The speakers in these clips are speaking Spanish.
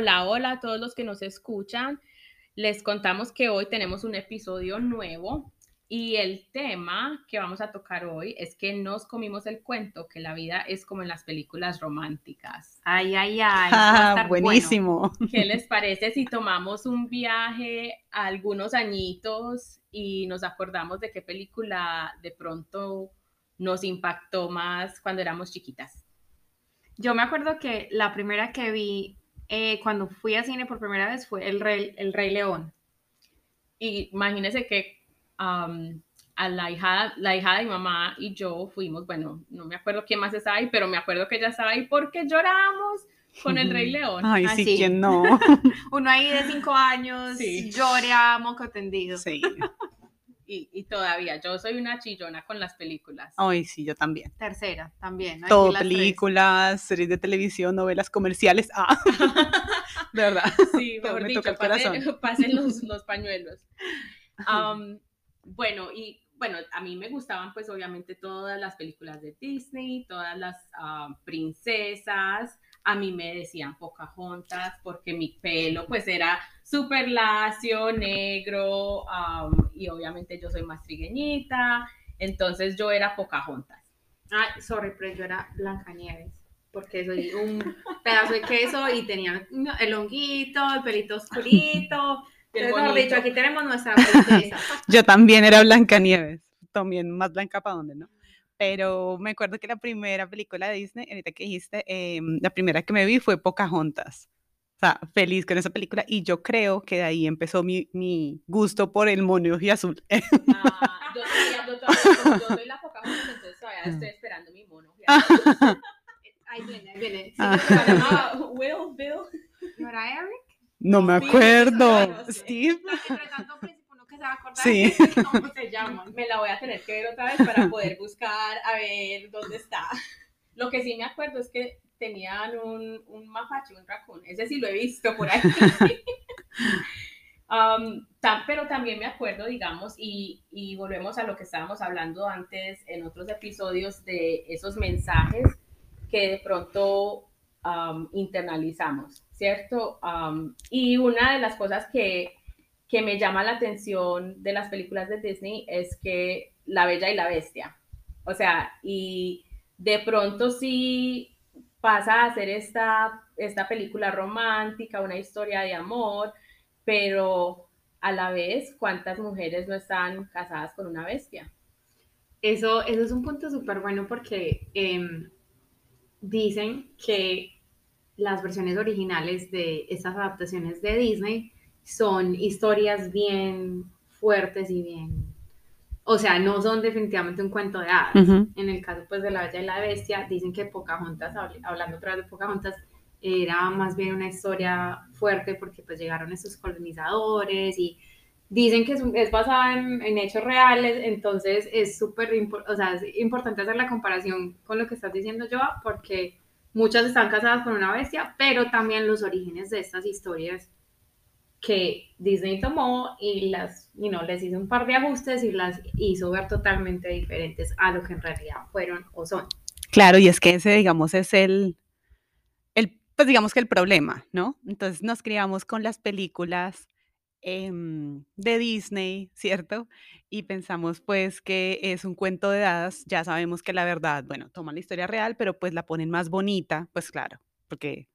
Hola, hola a todos los que nos escuchan. Les contamos que hoy tenemos un episodio nuevo y el tema que vamos a tocar hoy es que nos comimos el cuento que la vida es como en las películas románticas. Ay, ay, ay. Ah, buenísimo. ¿Qué les parece si tomamos un viaje a algunos añitos y nos acordamos de qué película de pronto nos impactó más cuando éramos chiquitas? Yo me acuerdo que la primera que vi eh, cuando fui a cine por primera vez fue El Rey, el Rey León. Y imagínense que a la hija, la hija de mi mamá y yo fuimos, bueno, no me acuerdo quién más está ahí, pero me acuerdo que ella estaba ahí porque lloramos con el Rey León. Ay, sí, ¿quién no? Uno ahí de cinco años, sí. llore a moco tendido. Sí. Y, todavía, yo soy una chillona con las películas. Ay, sí, yo también. Tercera, también. Todo, películas, series de televisión, novelas comerciales. Ah, de verdad. Sí, mejor dicho, pasen, los, los, pañuelos. bueno, y bueno, a mí me gustaban pues obviamente todas las películas de Disney, todas las ah, princesas, a mí me decían Pocahontas porque mi pelo pues era súper lacio, negro y obviamente yo soy más trigueñita, entonces yo era Pocahontas. Ay, sorry, pero yo era Blancanieves porque soy un pedazo de queso y tenía el honguito, el pelito oscurito. Entonces, dicho, aquí tenemos nuestra princesa. Yo también era Blancanieves, también más blanca para dónde, ¿no? Pero me acuerdo que la primera película de Disney, ahorita que dijiste, em, la primera que me vi fue Pocahontas. O sea, feliz con esa película y yo creo que de ahí empezó mi, mi gusto por el mono y azul. Ah, yo, yo, soy la Pocahontas, entonces todavía estoy esperando mi mono. ahí viene, ahí viene. Will, Bill. ¿No era Eric? No me acuerdo. Steve se va a acordar sí. cómo se llaman. Me la voy a tener que ver otra vez para poder buscar a ver dónde está. Lo que sí me acuerdo es que tenían un, un mapache, un raccoon. Ese sí lo he visto por ahí. Um, pero también me acuerdo, digamos, y, y, volvemos a lo que estábamos hablando antes en otros episodios de esos mensajes que de pronto um, internalizamos, ¿cierto? Um, y una de las cosas que que me llama la atención de las películas de Disney es que La Bella y la Bestia. O sea, y de pronto sí pasa a ser esta, esta película romántica, una historia de amor, pero a la vez, ¿cuántas mujeres no están casadas con una bestia? Eso, eso es un punto súper bueno porque em, dicen que las versiones originales de estas adaptaciones de Disney son historias bien fuertes y bien, o sea, no son definitivamente un cuento de hadas. En el caso pues de La Bella y la Bestia, dicen que Pocahontas, hablando otra vez de Pocahontas, era más bien una historia fuerte porque pues llegaron esos colonizadores y dicen que es, basada en, hechos reales, entonces es súper o sea, es importante hacer la comparación con lo que estás diciendo yo, porque muchas están casadas con una bestia, pero también los orígenes de estas historias que Disney tomó y las, you know, les hizo un par de ajustes y las hizo ver totalmente diferentes a lo que en realidad fueron o son. Claro, y es que ese, digamos, es el, el pues digamos que el problema, ¿no? Entonces nos criamos con las películas em, de Disney, ¿cierto? Y pensamos pues que es un cuento de hadas, ya sabemos que la verdad, bueno, toman la historia real, pero pues la ponen más bonita, pues claro, porque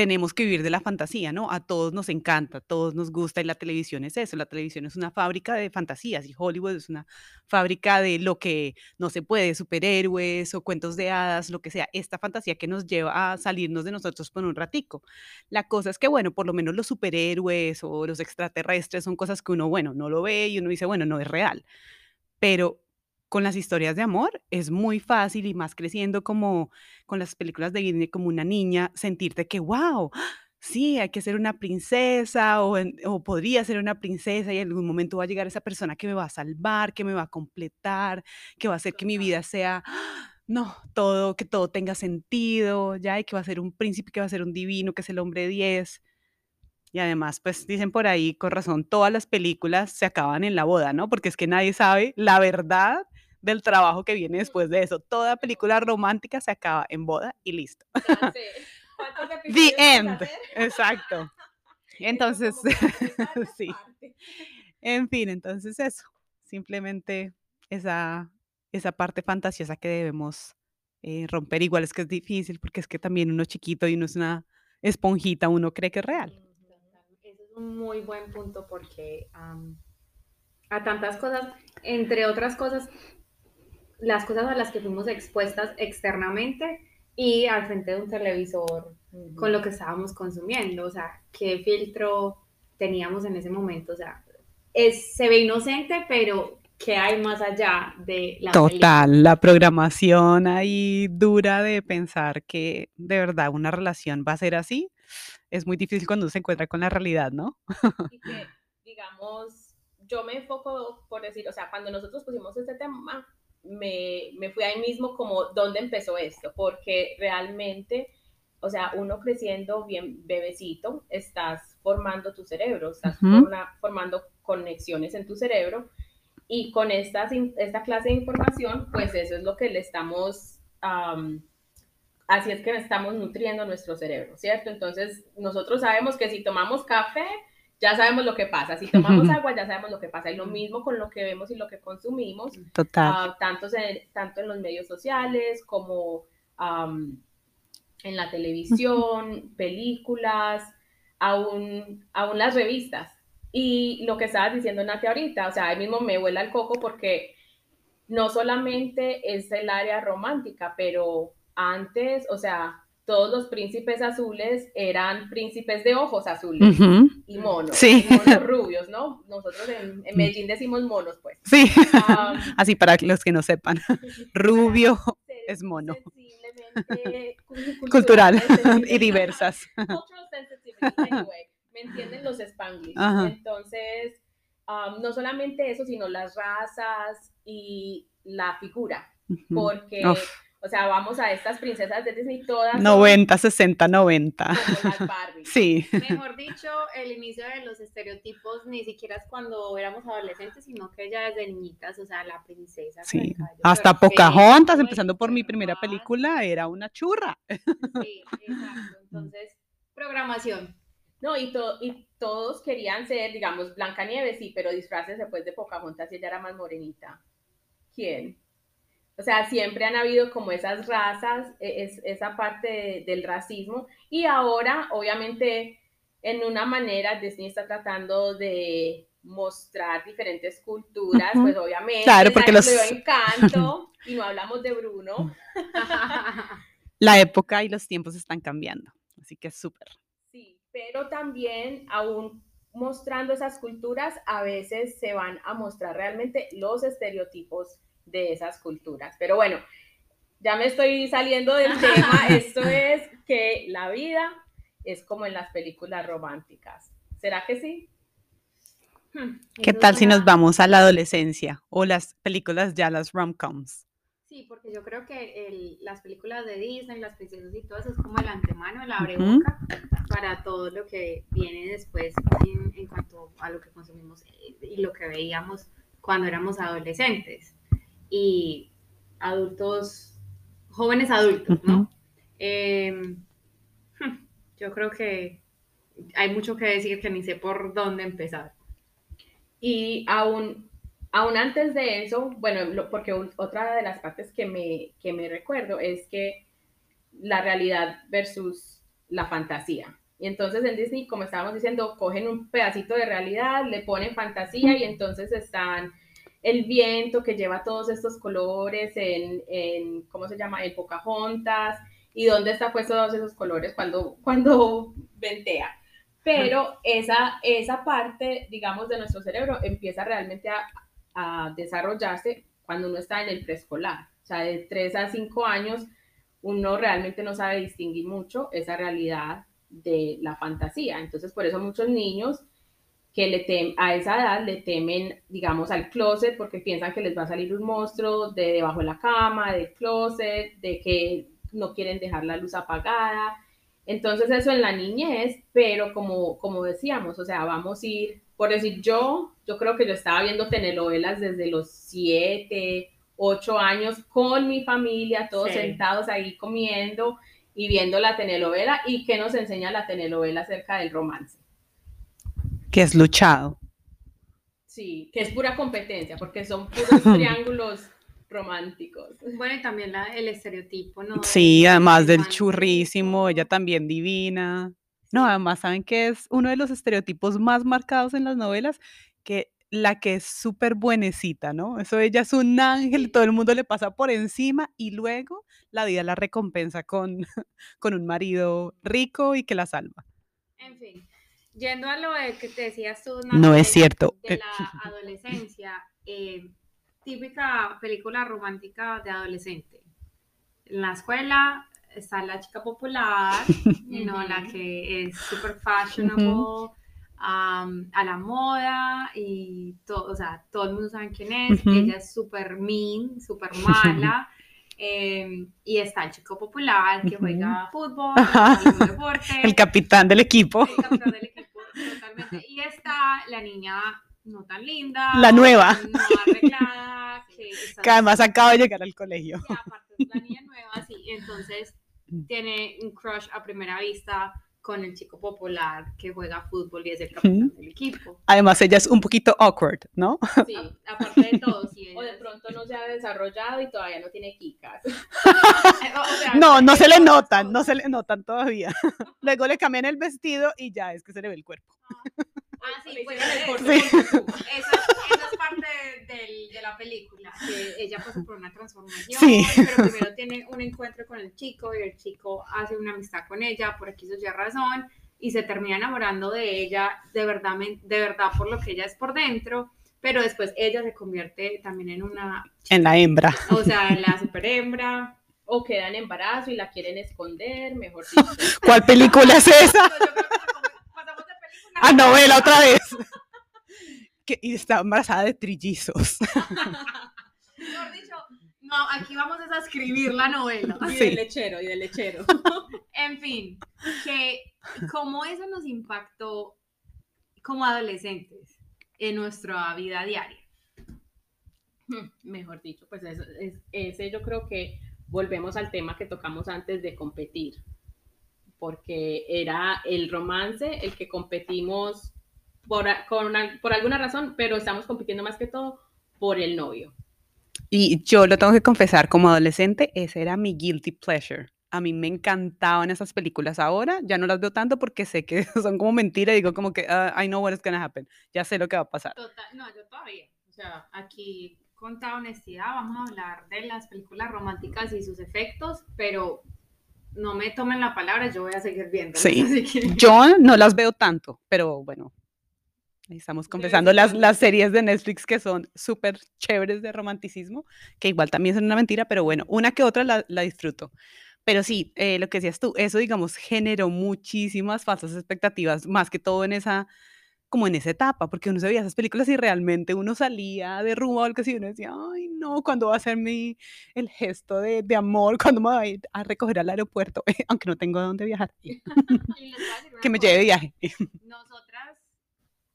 tenemos que vivir de la fantasía, ¿no? A todos nos encanta, a todos nos gusta y la televisión es eso, la televisión es una fábrica de fantasías y Hollywood es una fábrica de lo que no se puede, superhéroes o cuentos de hadas, lo que sea, esta fantasía que nos lleva a salirnos de nosotros por un ratico. La cosa es que, bueno, por lo menos los superhéroes o los extraterrestres son cosas que uno, bueno, no lo ve y uno dice, bueno, no es real. Pero con las historias de amor es muy fácil y más creciendo como con las películas de Disney como una niña, sentirte que, wow, sí, hay que ser una princesa o, o, podría ser una princesa y en algún momento va a llegar esa persona que me va a salvar, que me va a completar, que va a hacer que mi vida sea, no, todo, que todo tenga sentido, ya, y que va a ser un príncipe, que va a ser un divino, que es el hombre 10. Y además, pues dicen por ahí, con razón, todas las películas se acaban en la boda, ¿no? Porque es que nadie sabe la verdad del trabajo que viene después de eso. Toda película romántica se acaba en boda y listo. The end. Exacto. Entonces, sí. En fin, entonces eso. Simplemente esa, esa parte fantasiosa que debemos eh, romper. Igual es que es difícil porque es que también uno chiquito y uno es una esponjita, uno cree que es real. Ese es un muy buen punto porque a tantas cosas, entre otras cosas, las cosas a las que fuimos expuestas externamente y al frente de un televisor con lo que estábamos consumiendo, o sea, qué filtro teníamos en ese momento, o sea, es, se ve inocente, pero ¿qué hay más allá de la Total, la programación ahí dura de pensar que de verdad una relación va a ser así, es muy difícil cuando se encuentra con la realidad, ¿no? y que, digamos, yo me enfoco por decir, o sea, cuando nosotros pusimos este tema, me, me fui ahí mismo como dónde empezó esto, porque realmente, o sea, uno creciendo bien bebecito, estás formando tu cerebro, estás formando conexiones en tu cerebro y con esta, esta clase de información, pues eso es lo que le estamos, así es que estamos nutriendo nuestro cerebro, ¿cierto? Entonces, nosotros sabemos que si tomamos café, ya sabemos lo que pasa. Si tomamos agua, ya sabemos lo que pasa. Y lo mismo con lo que vemos y lo que consumimos. Total. Ah, tanto, en, tanto en los medios sociales como en la televisión, películas, aún, aún las revistas. Y lo que estabas diciendo, Nati, ahorita, o sea, ahí mismo me vuela el coco porque no solamente es el área romántica, pero antes, o sea, todos los príncipes azules eran príncipes de ojos azules y monos, sí. monos rubios, ¿no? Nosotros en, Medellín decimos monos, pues. Sí, así para los que no sepan, rubio es mono. Cultural, y diversas. ¿me entienden los spanglish? Entonces, no solamente eso, sino las razas y la figura, porque... O sea, vamos a estas princesas de Disney todas. 90, 60, 90. Sí. Mejor dicho, el inicio de los estereotipos ni siquiera es cuando éramos adolescentes, sino que ya desde niñitas, o sea, la princesa. Sí. Hasta Pocahontas, empezando por mi primera película, era una churra. Sí, exacto. Entonces, programación. No, y, y todos querían ser, digamos, Blancanieves, sí, pero disfraces después de Pocahontas y ella era más morenita. ¿Quién? O sea, siempre han habido como esas razas, e, es, esa parte del racismo. Y ahora, obviamente, en una manera, Disney está tratando de mostrar diferentes culturas, pues obviamente. Claro, porque los... encanto y no hablamos de Bruno. La época y los tiempos están cambiando, así que es súper. Sí, pero también aún mostrando esas culturas, a veces se van a mostrar realmente los estereotipos de esas culturas. Pero bueno, ya me estoy saliendo del tema. Esto es que la vida es como en las películas románticas. ¿Será que sí? Hmm, ¿Qué tal si nos vamos a la adolescencia o las películas ya, las rom-coms? Sí, porque yo creo que las películas de Disney, las princesas y todo eso es como el antemano, el abre-boca para todo lo que viene después en, en, cuanto a lo que consumimos y lo que veíamos cuando éramos adolescentes y adultos, jóvenes adultos, ¿no? Em, hmm, yo creo que hay mucho que decir que ni sé por dónde empezar. Y aún, aún antes de eso, bueno, porque otra de las partes que me, que me recuerdo es que la realidad versus la fantasía. Y entonces en Disney, como estábamos diciendo, cogen un pedacito de realidad, le ponen fantasía y entonces están el viento que lleva todos estos colores en, en ¿cómo se llama? En Pocahontas, y dónde está puesto todos esos colores cuando, cuando ventea. Pero esa, esa parte, digamos, de nuestro cerebro empieza realmente a, a desarrollarse cuando uno está en el preescolar. O sea, de 3 a 5 años, uno realmente no sabe distinguir mucho esa realidad de la fantasía. Entonces, por eso muchos niños que le tem a esa edad le temen, digamos, al closet porque piensan que les va a salir un monstruo de debajo de la cama, del closet, de que no quieren dejar la luz apagada. Entonces eso en la niñez, pero como, como decíamos, o sea, vamos a ir, por decir yo, yo creo que yo estaba viendo telenovelas desde los siete, ocho años con mi familia, todos sentados ahí comiendo y viendo la telenovela y qué nos enseña la telenovela acerca del romance. Que es luchado. Sí, que es pura competencia, porque son puros triángulos románticos. Bueno, y también la, el estereotipo, ¿no? Sí, además del churrísimo, ella también divina. No, además, ¿saben que es uno de los estereotipos más marcados en las novelas? Que la que es súper buenecita, ¿no? Eso ella es un ángel, todo el mundo le pasa por encima y luego la vida la recompensa con, con un marido rico y que la salva. En fin, yendo a lo de que te decías tú, No es cierto. De la adolescencia, eh, típica película romántica de adolescente. En la escuela está la chica popular, you know, la que es super fashionable, um, a la moda y todo, o sea, todo el mundo sabe quién es. Ella es súper mean, súper mala. eh, y está el chico popular que juega fútbol, Ajá. algún deporte. El capitán del equipo. el capitán del equipo, totalmente. Y está la niña no tan linda, La nueva. no arreglada, que, está- Que además acaba de llegar al colegio. que aparte es la niña nueva, sí, entonces Mm. tiene un crush a primera vista con el chico popular que juega fútbol y es el capitán del equipo. Además, ella es un poquito awkward, ¿no? Sí. Aparte de todo, sí. O de ella pronto no se ha desarrollado y todavía no tiene o- sea, No, no se le notan, todo. no se le notan todavía. Luego le cambian el vestido y ya es que se le ve el cuerpo. Ah, sí, Le pues eso, Sí. Esa, esa es parte del- de la película, que ella pasa por una transformación, Sí. pero primero tiene un encuentro con el chico y el chico hace una amistad con ella por aquí ya razón y se termina enamorando de ella de verdad, de verdad por lo que ella es por dentro, pero después ella se convierte también en una, En la hembra. o sea, en la super hembra. O queda en embarazo y la quieren esconder, mejor dicho. ¿Cuál película es esa? A novela otra vez. Que, y está embarazada de trillizos. Mejor dicho, no, aquí vamos a escribir la novela. Y Sí. del lechero, y del lechero. En fin, que como eso nos impactó como adolescentes en nuestra vida diaria. Hmm, Mejor dicho, pues eso, es, ese yo creo que volvemos al tema que tocamos antes de competir, porque era el romance el que competimos por, con al- por alguna razón, pero estamos compitiendo más que todo por el novio. Y yo lo tengo que confesar, como adolescente, ese era mi guilty pleasure. A mí me encantaban esas películas. Ahora ya no las veo tanto porque sé que son como mentira y digo como que "Ah, I know what is gonna happen. Ya sé lo que va a pasar. Total, no, yo todavía. O sea, aquí con toda honestidad vamos a hablar de las películas románticas y sus efectos, pero no me tomen la palabra, yo voy a seguir viendo. Sí. Yo no las veo tanto, pero bueno, estamos confesando las, las series de Netflix que son súper chéveres de romanticismo, que igual también son una mentira, pero bueno, una que otra la, la disfruto. Pero sí, eh, lo que decías tú, eso digamos generó muchísimas falsas expectativas, más que todo en esa, como en esa etapa, porque uno se veía esas películas y realmente uno salía de rumbo o algo así, y uno decía, ay no, ¿cuándo va a ser mi, el gesto de, de amor? ¿Cuándo me va a ir a recoger al aeropuerto? Aunque no tengo a dónde viajar, que me lleve de viaje. nosotras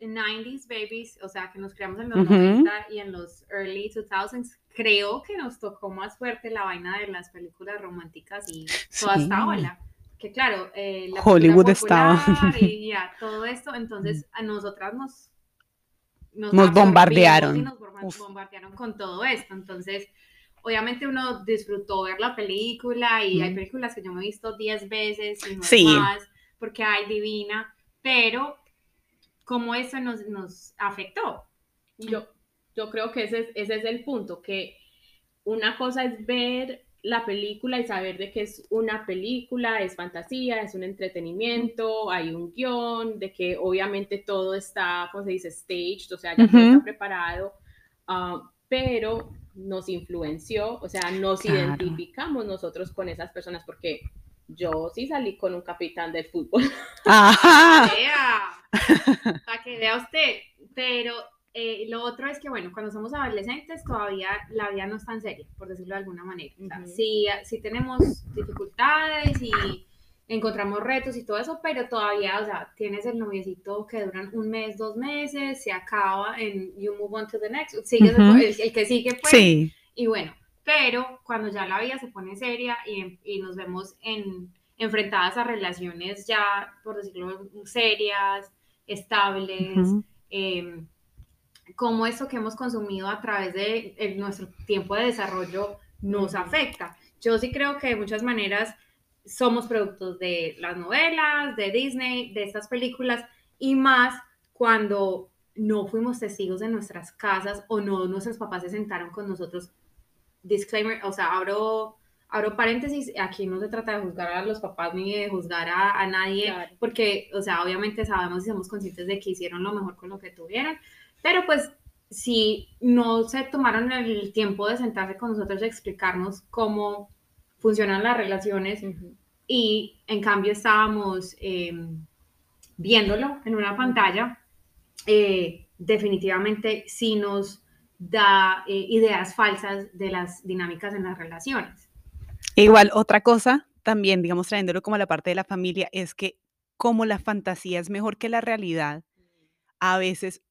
90s babies, o sea, que nos criamos en los Ujú. 90 y en los early 2000s, creo que nos tocó más fuerte la vaina de las películas románticas y toda esta Sí. ola. Que claro, eh, la Hollywood estaba. y ya, todo esto, entonces a nosotras nos Nos absorbimos bombardearon. y nos Uf. bombardearon con todo esto, entonces obviamente uno disfrutó ver la película y hay Mm. películas que yo me he visto 10 veces y no Sí. más porque hay divina, pero cómo eso nos, nos afectó. Yo, yo creo que ese es, ese es el punto, que una cosa es ver la película y saber de que es una película, es fantasía, es un entretenimiento, hay un guion, de que obviamente todo está, ¿cómo se dice? Staged, o sea, ya todo está preparado, ah, pero nos influenció, o sea, nos Claro. identificamos nosotros con esas personas, porque yo sí salí con un capitán del fútbol. Ajá. Vea, para que vea usted, pero eh, lo otro es que, bueno, cuando somos adolescentes todavía la vida no es tan seria, por decirlo de alguna manera. O sea, Ujú. sí, sí tenemos dificultades y encontramos retos y todo eso, pero todavía, o sea, tienes el noviecito que duran un mes, dos meses, se acaba en you move on to the next, sigues el- Ujú. el, el que sigue, pues, Sí. y bueno, pero cuando ya la vida se pone seria y, y nos vemos en, enfrentadas a relaciones ya, por decirlo, serias, estables, em, cómo eso que hemos consumido a través de nuestro tiempo de desarrollo nos afecta. Yo sí creo que de muchas maneras somos productos de las novelas, de Disney, de estas películas y más cuando no fuimos testigos de nuestras casas o no nuestros papás se sentaron con nosotros. Disclaimer, o sea, abro, abro paréntesis, aquí no se trata de juzgar a los papás ni de juzgar a, nadie, porque, o sea, obviamente sabemos y somos conscientes de que hicieron lo mejor con lo que tuvieron, pero pues si no se tomaron el tiempo de sentarse con nosotros y explicarnos cómo funcionan las relaciones y en cambio estábamos em, viéndolo en una pantalla, eh, definitivamente sí nos da eh, ideas falsas de las dinámicas en las relaciones. Igual, otra cosa, también, digamos, trayéndolo como la parte de la familia, es que como la fantasía es mejor que la realidad, a veces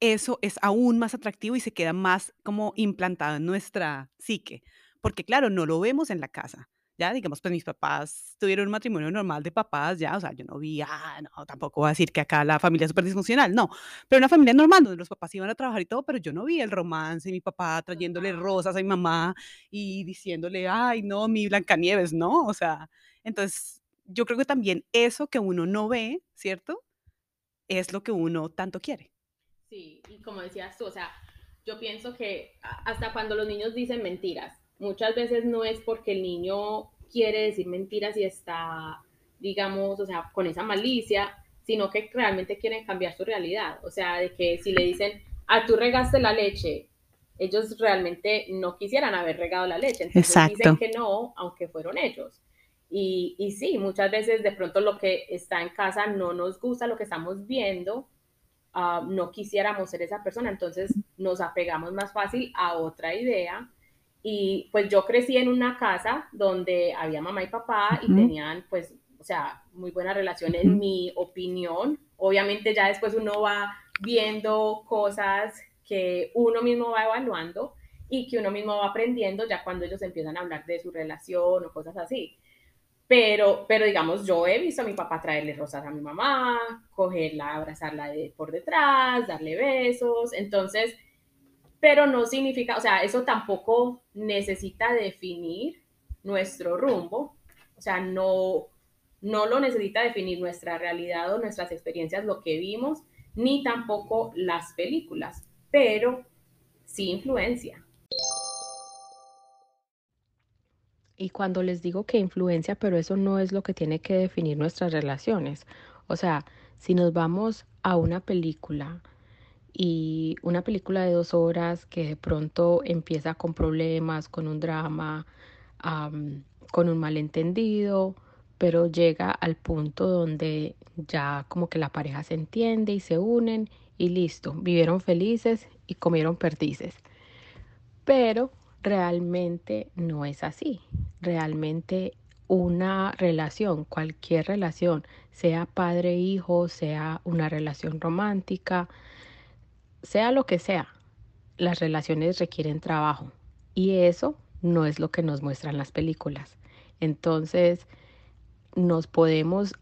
eso es aún más atractivo y se queda más como implantado en nuestra psique, porque claro, no lo vemos en la casa ya, digamos, pues mis papás tuvieron un matrimonio normal de papás, ya, o sea, yo no vi, ah, no, tampoco voy a decir que acá la familia es súper disfuncional, no, pero una familia normal donde los papás iban a trabajar y todo, pero yo no vi el romance, mi papá trayéndole rosas a mi mamá y diciéndole, ay, no, mi Blancanieves, no, o sea, entonces yo creo que también eso que uno no ve, ¿cierto? Es lo que uno tanto quiere. Sí, y como decías tú, o sea, yo pienso que hasta cuando los niños dicen mentiras, muchas veces no es porque el niño quiere decir mentiras y está, digamos, o sea, con esa malicia, sino que realmente quieren cambiar su realidad. O sea, de que si le dicen, ah, tú regaste la leche, ellos realmente no quisieran haber regado la leche. Entonces dicen que no, aunque fueron ellos. Y, y sí, muchas veces de pronto lo que está en casa no nos gusta, lo que estamos viendo, ah, no quisiéramos ser esa persona, entonces nos apegamos más fácil a otra idea y pues yo crecí en una casa donde había mamá y papá y tenían pues, o sea, muy buena relación en mi opinión. Obviamente ya después uno va viendo cosas que uno mismo va evaluando y que uno mismo va aprendiendo ya cuando ellos empiezan a hablar de su relación o cosas así. Pero, pero digamos, yo he visto a mi papá traerle rosas a mi mamá, cogerla, abrazarla de, por detrás, darle besos. Entonces, pero no significa, o sea, eso tampoco necesita definir nuestro rumbo, o sea, no, no lo necesita definir nuestra realidad o nuestras experiencias, lo que vimos, ni tampoco las películas, pero sí influencia. Y cuando les digo que influencia, pero eso no es lo que tiene que definir nuestras relaciones. O sea, si nos vamos a una película, y una película de dos horas que de pronto empieza con problemas, con un drama, con un malentendido, pero llega al punto donde ya como que la pareja se entiende y se unen y listo, vivieron felices y comieron perdices. Pero realmente no es así. Realmente una relación, cualquier relación, sea padre-hijo, sea una relación romántica, sea lo que sea, las relaciones requieren trabajo y eso no es lo que nos muestran las películas. Entonces, nos podemos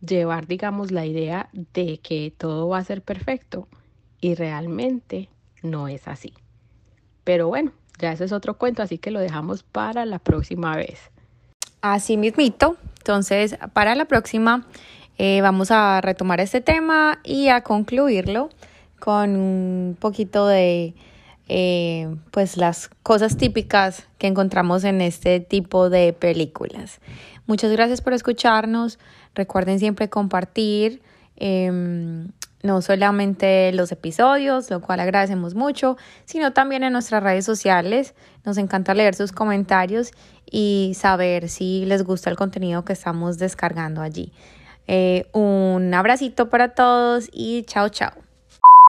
llevar, digamos, la idea de que todo va a ser perfecto y realmente no es así. Pero bueno, ya ese es otro cuento, así que lo dejamos para la próxima vez. Así mismito, entonces para la próxima eh, vamos a retomar este tema y a concluirlo con un poquito de eh, pues las cosas típicas que encontramos en este tipo de películas. Muchas gracias por escucharnos. Recuerden siempre compartir em, no solamente los episodios, lo cual agradecemos mucho, sino también en nuestras redes sociales. Nos encanta leer sus comentarios y saber si les gusta el contenido que estamos descargando allí. Eh, un abracito para todos y chao chao.